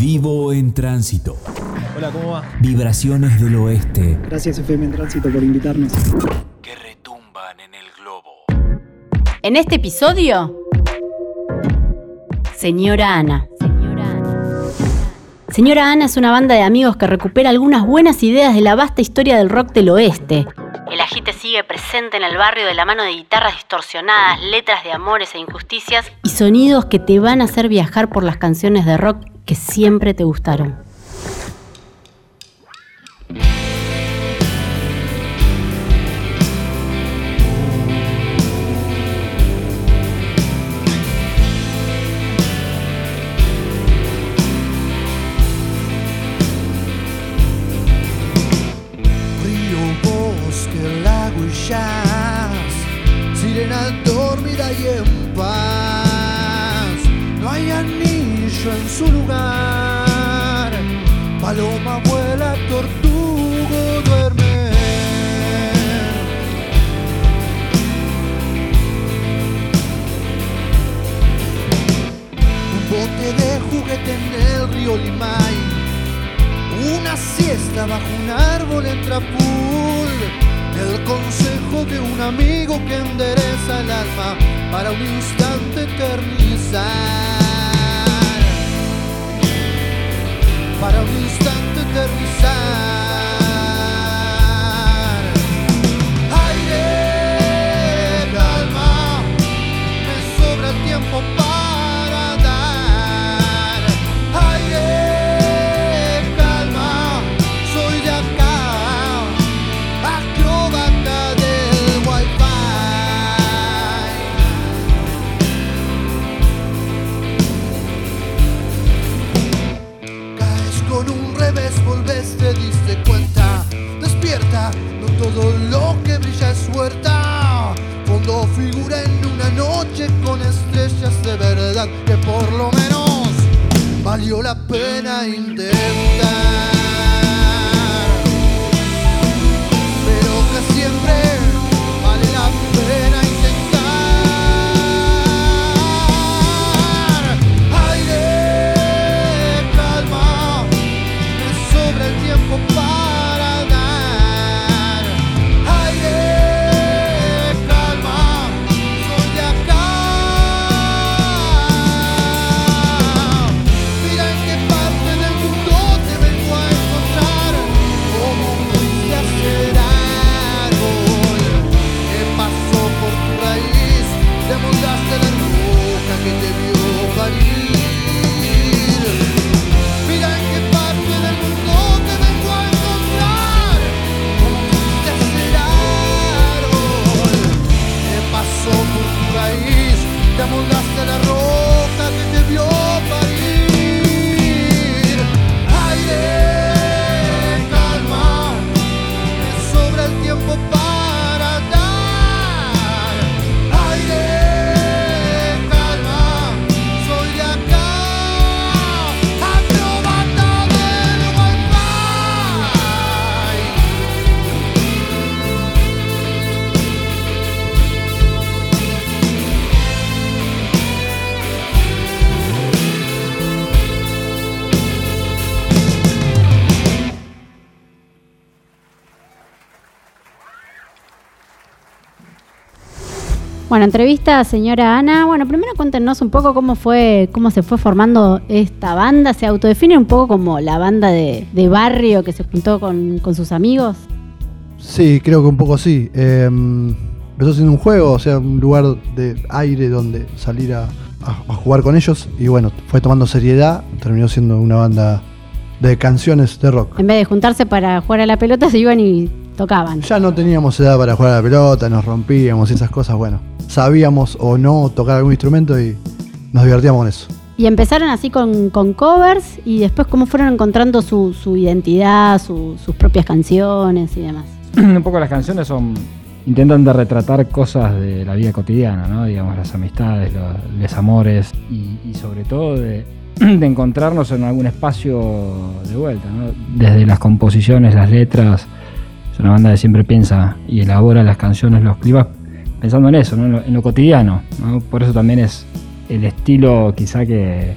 Vivo en tránsito. Hola, ¿cómo va? Vibraciones del oeste Gracias FM en Tránsito por invitarnos. que retumban en el globo. En este episodio, Señora Ana. Señora Ana. Señora Ana es una banda de amigos que recupera algunas buenas ideas de la vasta historia del rock del oeste. El agite sigue presente en el barrio de la mano de guitarras distorsionadas, letras de amores e injusticias y sonidos que te van a hacer viajar por las canciones de rock que siempre te gustaron. Un amigo que endereza el alma para un instante eternizar. Para un instante eternizar. Todo lo que brilla es huerta. Fondo figura en una noche con estrellas de verdad que por lo menos valió la pena intentar. Bueno, entrevista a señora Ana. Bueno, primero cuéntenos un poco cómo fue, cómo se fue formando esta banda. ¿Se autodefine un poco como la banda de, de barrio que se juntó con, con sus amigos? Sí, creo que un poco sí. Eh, empezó siendo un juego, o sea, un lugar de aire donde salir a, a- a jugar con ellos. Y bueno, fue tomando seriedad, terminó siendo una banda de canciones de rock. En vez de juntarse para jugar a la pelota, se iban y tocaban. Ya no teníamos edad para jugar a la pelota, nos rompíamos y esas cosas, bueno. Sabíamos o no tocar algún instrumento y nos divertíamos con eso. Y empezaron así con, con covers y después cómo fueron encontrando su, su identidad, su- sus propias canciones y demás. un poco las canciones son intentan de retratar cosas de la vida cotidiana, ¿no? Digamos, las amistades, los desamores y, y sobre todo de, de encontrarnos en algún espacio de vuelta, ¿no? Desde las composiciones, las letras, una banda que siempre piensa y elabora las canciones, los climas, pensando en eso, ¿no? en, lo, en lo cotidiano. ¿no? Por eso también es el estilo quizá que,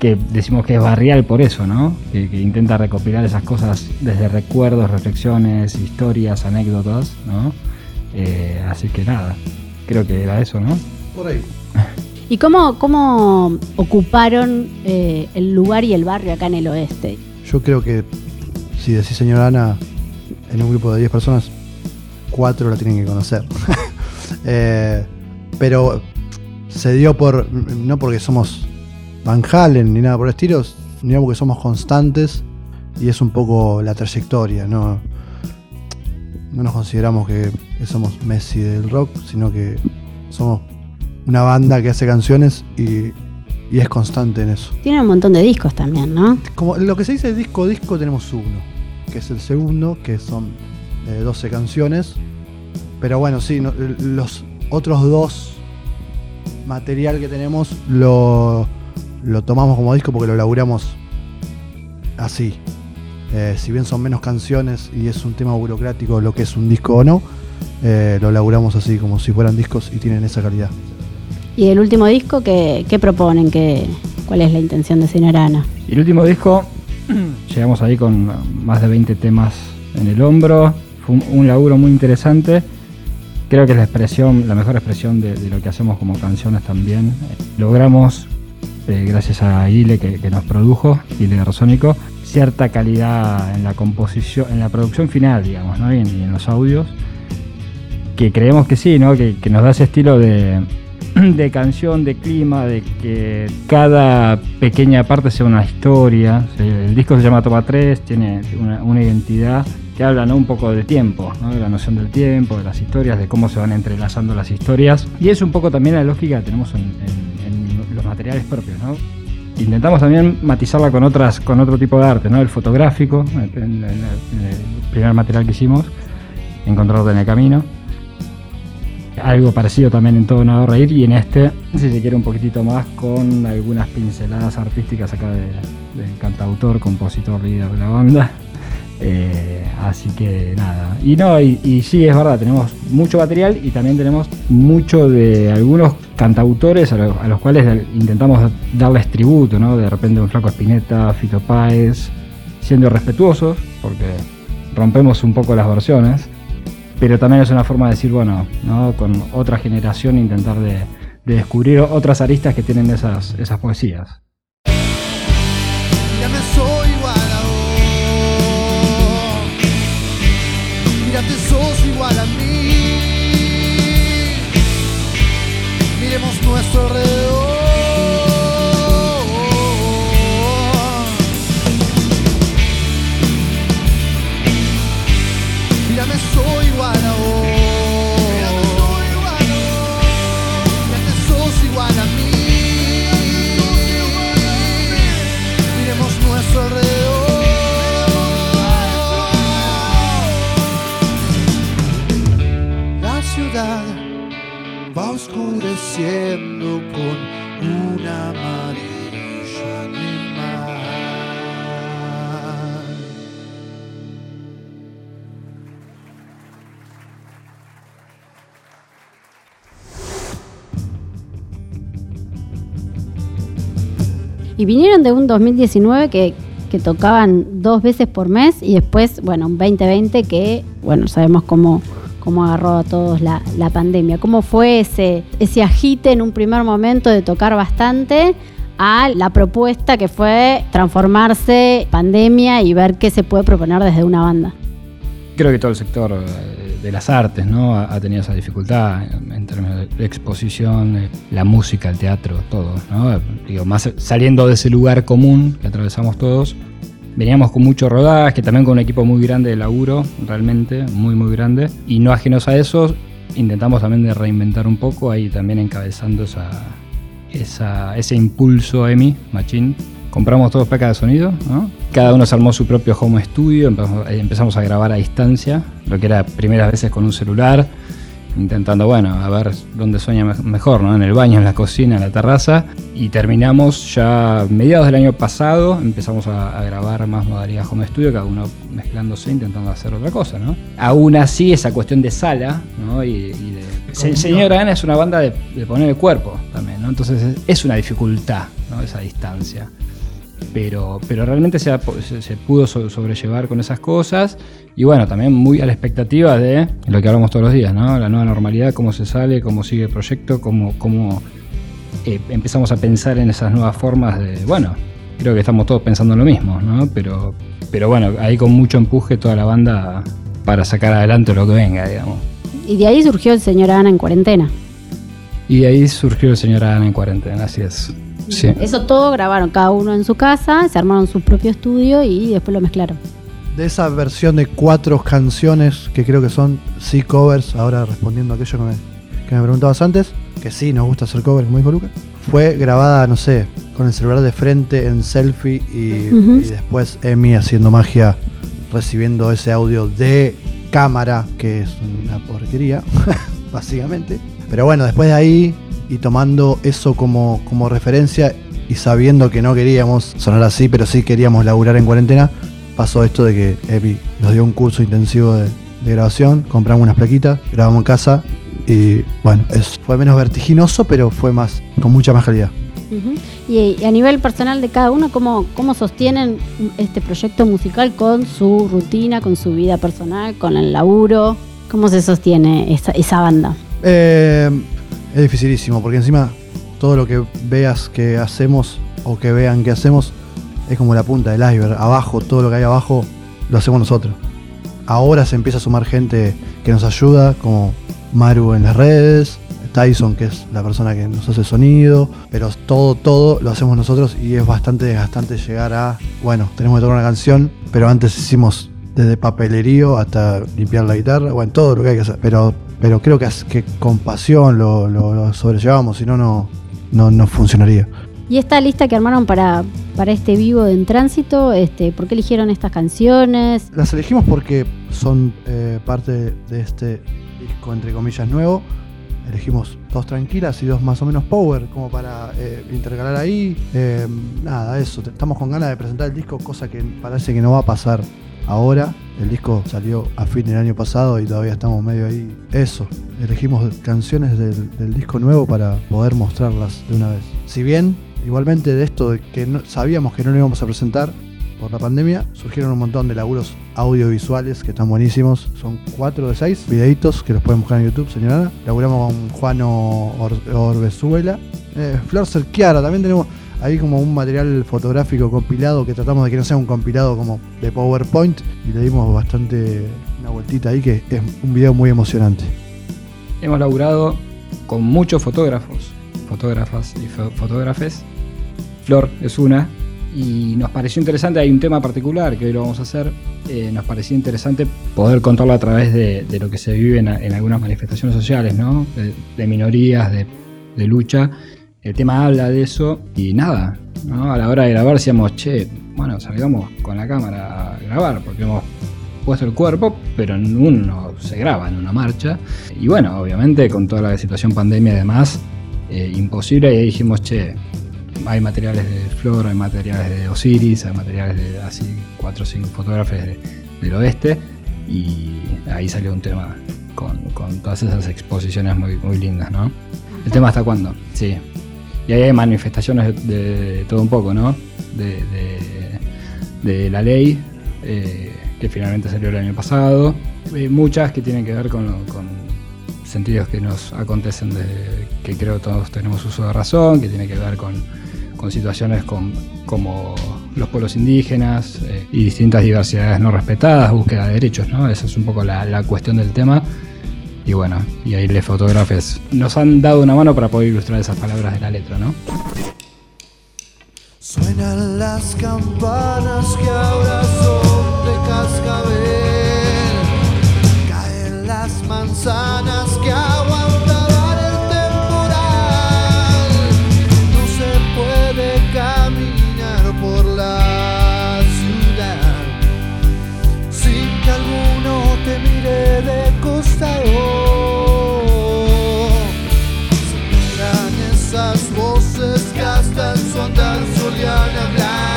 que decimos que es barrial por eso, ¿no? Que, que intenta recopilar esas cosas desde recuerdos, reflexiones, historias, anécdotas, ¿no? Eh, así que nada, creo que era eso, ¿no? Por ahí. ¿Y cómo, cómo ocuparon eh, el lugar y el barrio acá en el oeste? Yo creo que si decís señora Ana, en un grupo de 10 personas, 4 la tienen que conocer. Eh, pero se dio por, no porque somos Van Halen ni nada por el estilo, sino porque somos constantes y es un poco la trayectoria, ¿no? No nos consideramos que, que somos Messi del rock, sino que somos una banda que hace canciones y, y es constante en eso. Tienen un montón de discos también, ¿no? Como lo que se dice disco disco tenemos uno, que es el segundo, que son eh, 12 canciones. Pero bueno, sí, no- los otros dos material que tenemos lo, lo tomamos como disco porque lo laburamos así. Eh, si bien son menos canciones y es un tema burocrático lo que es un disco o no, eh, lo laburamos así como si fueran discos y tienen esa calidad. Y el último disco, ¿qué, qué proponen? ¿Qué, ¿Cuál es la intención de Señora Ana? Y el último disco, llegamos ahí con más de 20 temas en el hombro. Fue un, laburo muy interesante. Creo que es la expresión, la mejor expresión de, lo que hacemos como canciones también. Logramos, eh, gracias a Ile que, nos produjo, Ile Garzónico, cierta calidad en la composición, en la producción final, digamos, ¿no? y, en, los audios. Que creemos que sí, ¿no? Que nos da ese estilo de, de canción, de clima, de que cada pequeña parte sea una historia. El disco se llama Toma 3, tiene una, una identidad que habla ¿no? un poco de tiempo, ¿no? de la noción del tiempo, de las historias, de cómo se van entrelazando las historias. Y es un poco también la lógica que tenemos en, en- en los materiales propios. ¿no? Intentamos también matizarla con otras, con otro tipo de arte, ¿no? el fotográfico, en el primer material que hicimos, Encontrarte en el Camino algo parecido también en Todo Nado Reír y en este, si se quiere, un poquitito más con algunas pinceladas artísticas acá de- del cantautor, compositor, líder de la banda. Eh, así que nada. Y no, y, y sí, es verdad, tenemos mucho material y también tenemos mucho de algunos cantautores a, lo- a los cuales intentamos darles tributo, ¿no? De repente un Flaco Espineta, Fito Páez, siendo respetuosos, porque rompemos un poco las versiones pero también es una forma de decir, bueno, ¿no? con otra generación intentar de, de descubrir otras aristas que tienen esas, esas poesías. Ciudad va oscureciendo con una amarilla en el mar. Y vinieron de un 2019 que, que tocaban dos veces por mes y después, bueno, un 2020 que, bueno, sabemos cómo, cómo agarró a todos la, pandemia. ¿Cómo fue ese, ese agite en un primer momento de tocar bastante a la propuesta que fue transformarse pandemia y ver qué se puede proponer desde una banda? Creo que todo el sector eh, de las artes ¿no? ha, tenido esa dificultad en términos de exposición, la música, el teatro, todo. ¿no? Digo, más saliendo de ese lugar común que atravesamos todos, veníamos con mucho rodaje, también con un equipo muy grande de laburo, realmente, muy, muy grande. Y no ajenos a eso, intentamos también de reinventar un poco, ahí también encabezando esa, ese impulso EMI, Machín. Compramos todos placas de sonido, ¿no? Cada uno se armó su propio home studio, empezamos a grabar a distancia, lo que era primeras veces con un celular, intentando, bueno, a ver dónde sueña me- mejor, ¿no? En el baño, en la cocina, en la terraza. Y terminamos ya mediados del año pasado, empezamos a, a grabar más modalidad home studio, cada uno mezclándose, intentando hacer otra cosa, ¿no? Aún así, esa cuestión de sala, ¿no? Y, y de... Se- Señora Ana es una banda de, de poner el cuerpo también, ¿no? Entonces es, es una dificultad, ¿no? Esa distancia. Pero, pero realmente se, ha- se- se pudo so- sobrellevar con esas cosas y bueno, también muy a la expectativa de lo que hablamos todos los días, ¿no? La nueva normalidad, cómo se sale, cómo sigue el proyecto, cómo, cómo eh, empezamos a pensar en esas nuevas formas de, bueno, creo que estamos todos pensando en lo mismo, ¿no? Pero, pero bueno, ahí con mucho empuje toda la banda para sacar adelante lo que venga, digamos. Y de ahí surgió el señor Ana en cuarentena. Y de ahí surgió el señor Ana en cuarentena, así es. Sí. Eso todo grabaron cada uno en su casa, se armaron su propio estudio y después lo mezclaron. De esa versión de cuatro canciones que creo que son sí covers, ahora respondiendo a aquello que me, que me preguntabas antes, que sí nos gusta hacer covers, como dijo Lucas, fue grabada, no sé, con el celular de frente en selfie y, y después Emi haciendo magia, recibiendo ese audio de cámara, que es una porquería, básicamente. Pero bueno, después de ahí y tomando eso como, como referencia y sabiendo que no queríamos sonar así, pero sí queríamos laburar en cuarentena, pasó esto de que Epi nos dio un curso intensivo de, de grabación, compramos unas plaquitas, grabamos en casa y bueno, es, fue menos vertiginoso, pero fue más, con mucha más calidad. Y, y a nivel personal de cada uno, ¿cómo, ¿cómo sostienen este proyecto musical con su rutina, con su vida personal, con el laburo? ¿Cómo se sostiene esa, esa banda? Eh, es dificilísimo, porque encima todo lo que veas que hacemos o que vean que hacemos es como la punta del iceberg. Abajo, todo lo que hay abajo, lo hacemos nosotros. Ahora se empieza a sumar gente que nos ayuda, como Maru en las redes, Tyson, que es la persona que nos hace sonido, pero todo, todo lo hacemos nosotros y es bastante desgastante llegar a, bueno, tenemos que tocar una canción, pero antes hicimos desde papelerío hasta limpiar la guitarra, bueno, todo lo que hay que hacer, pero, pero creo que, con pasión lo, lo- lo sobrellevamos, si no, no, no, no funcionaría. Y esta lista que armaron para, para este vivo de En Tránsito, este, ¿por qué eligieron estas canciones? Las elegimos porque son eh, parte de este disco, entre comillas, nuevo. Elegimos dos tranquilas y dos más o menos power, como para eh, intercalar ahí. Eh, nada, eso. Estamos con ganas de presentar el disco, cosa que parece que no va a pasar ahora. El disco salió a fin del año pasado y todavía estamos medio ahí. Eso. Elegimos canciones del, disco nuevo para poder mostrarlas de una vez. Si bien, igualmente de esto de que sabíamos que no lo íbamos a presentar, por la pandemia, surgieron un montón de laburos audiovisuales que están buenísimos. Son cuatro de seis videitos que los pueden buscar en YouTube, señora. Laburamos con Juano Or- Orbezuela. Eh, Flor Cerquiara, también tenemos ahí como un material fotográfico compilado que tratamos de que no sea un compilado como de PowerPoint y le dimos bastante una vueltita ahí que es un video muy emocionante. Hemos laburado con muchos fotógrafos, fotógrafas y fo- fotógrafes. Flor es una. Y nos pareció interesante, hay un tema particular que hoy lo vamos a hacer. eh, nos pareció interesante poder contarlo a través de, lo que se vive en, algunas manifestaciones sociales, ¿no? De, minorías, de lucha. El tema habla de eso y nada, ¿no? A la hora de grabar decíamos, che, bueno, salgamos con la cámara a grabar porque hemos puesto el cuerpo, pero uno se graba en una marcha. Y bueno, obviamente con toda la situación pandemia y demás, eh, imposible. Y ahí dijimos, che, hay materiales de Flor, hay materiales de Osiris, hay materiales de así cuatro o cinco fotógrafos de- del oeste. Y ahí salió un tema con, con todas esas exposiciones muy, muy lindas, ¿no? El tema hasta cuándo, sí. Y ahí hay manifestaciones de, de todo un poco, ¿no? De, de- la ley, eh, que finalmente salió el año pasado. Eh, muchas que tienen que ver con, con sentidos que nos acontecen, de, que creo todos tenemos uso de razón, que tiene que ver con, situaciones con- como los pueblos indígenas eh, y distintas diversidades no respetadas, búsqueda de derechos, ¿no? Esa es un poco la cuestión del tema. Y bueno, y ahí les fotógrafes nos han dado una mano para poder ilustrar esas palabras de la letra, ¿no? Suenan las campanas que ahora son de cascabel. Caen las manzanas esas voces que hasta en su andar solían hablar.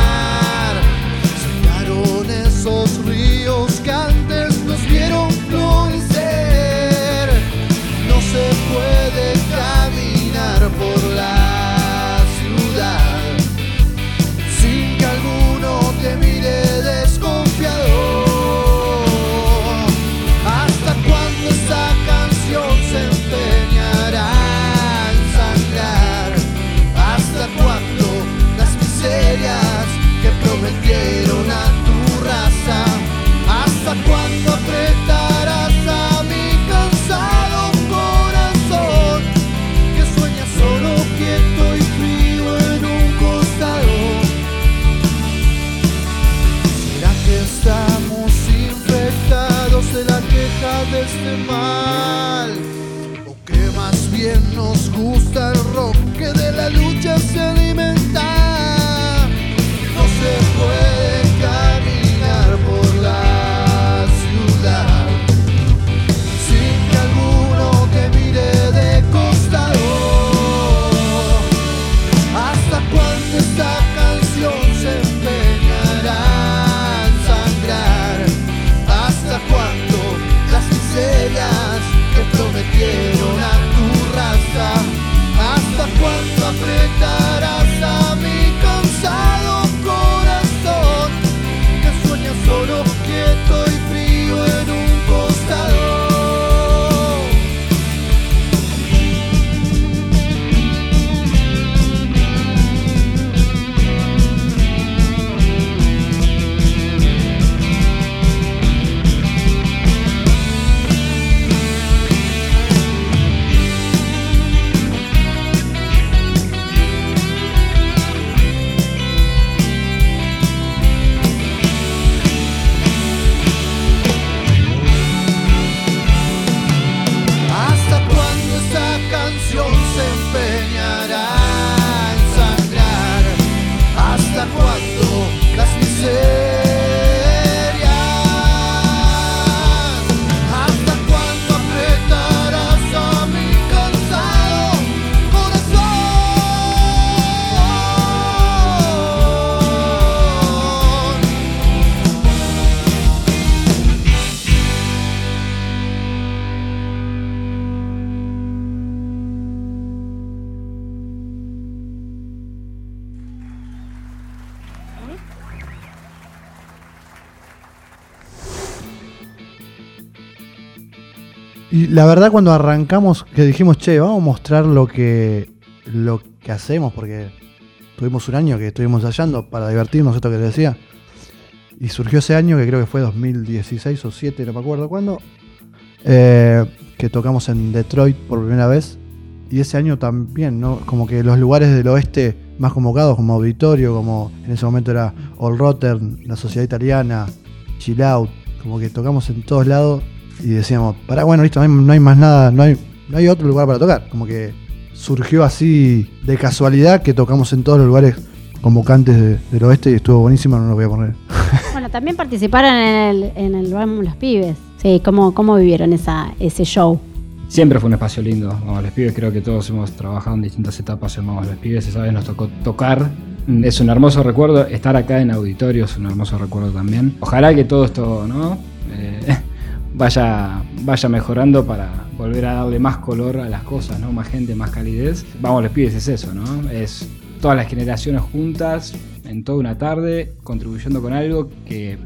que prometieron a tu raza. ¿Hasta cuándo apretar? Y la verdad cuando arrancamos, que dijimos, che, vamos a mostrar lo que, lo que hacemos, porque tuvimos un año que estuvimos hallando para divertirnos, esto que te decía. Y surgió ese año, que creo que fue 2016 o 7, no me acuerdo cuándo, eh, que tocamos en Detroit por primera vez. Y ese año también, ¿no? Como que los lugares del oeste más convocados, como Auditorio, como en ese momento era All Rotterdam, la Sociedad Italiana, Chill Out, como que tocamos en todos lados y decíamos, para bueno, listo, no hay, no hay más nada, no hay, no hay otro lugar para tocar. Como que surgió así de casualidad que tocamos en todos los lugares convocantes de- del oeste y estuvo buenísimo, no lo voy a poner. Bueno, también participaron en el, en el Vamos los Pibes. Sí, ¿cómo, cómo vivieron esa, ese show? Siempre fue un espacio lindo, Vamos los Pibes, creo que todos hemos trabajado en distintas etapas en Vamos los Pibes, esa vez nos tocó tocar. Es un hermoso recuerdo, estar acá en auditorio es un hermoso recuerdo también. Ojalá que todo esto ¿no? Eh, vaya, vaya mejorando para volver a darle más color a las cosas, ¿no? más gente, más calidez. Vamos los Pibes es eso, ¿no? es todas las generaciones juntas en toda una tarde contribuyendo con algo que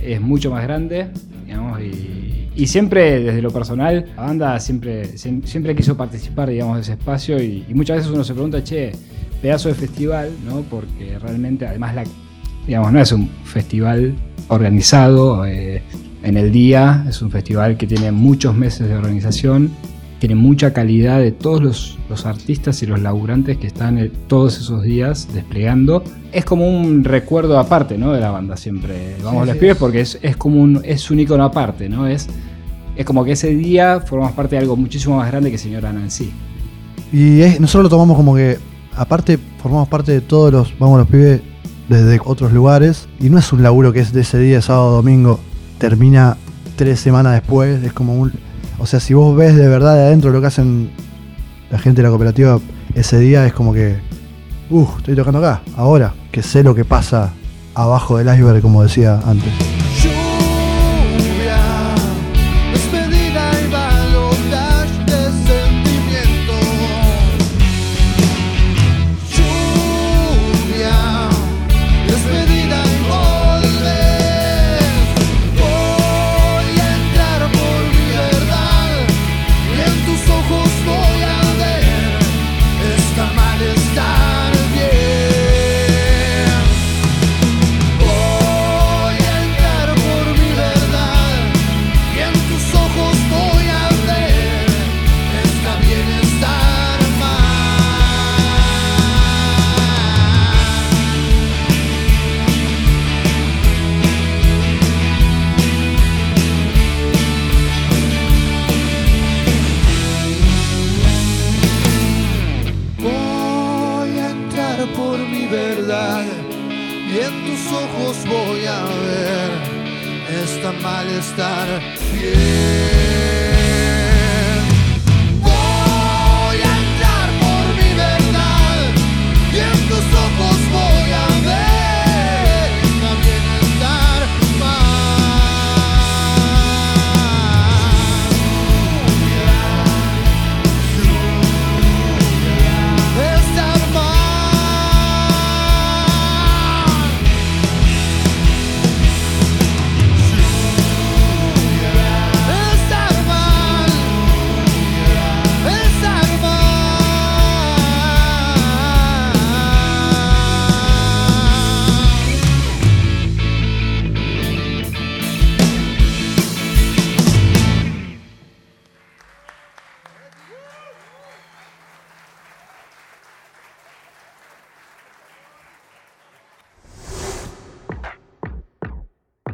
es mucho más grande, digamos, y, y siempre desde lo personal, la banda siempre, siem- siempre quiso participar, digamos, de ese espacio y, y muchas veces uno se pregunta, che, pedazo de festival, ¿no? Porque realmente, además, la, digamos, no es un festival organizado eh, en el día, es un festival que tiene muchos meses de organización, tiene mucha calidad de todos los, los artistas y los laburantes que están eh, todos esos días desplegando. Es como un recuerdo aparte, ¿no? De la banda siempre. Vamos Sí, los pibes porque es, es como un, es un icono aparte, ¿no? Es, es como que ese día formamos parte de algo muchísimo más grande que Señora Nancy. Y es- nosotros lo tomamos como que, aparte, formamos parte de todos los, vamos los pibes, desde otros lugares. Y no es un laburo que es de ese día, sábado, domingo, termina tres semanas después. Es como un. O sea, si vos ves de verdad de adentro lo que hacen la gente de la cooperativa ese día, es como que. Uff, estoy tocando acá, ahora, que sé lo que pasa abajo del iceberg, como decía antes.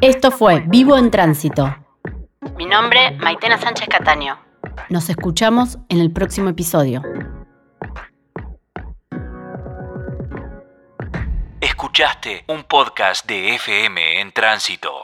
Esto fue Vivo en Tránsito. Mi nombre, Maitena Sánchez Cataño. Nos escuchamos en el próximo episodio. Escuchaste un podcast de FM en tránsito.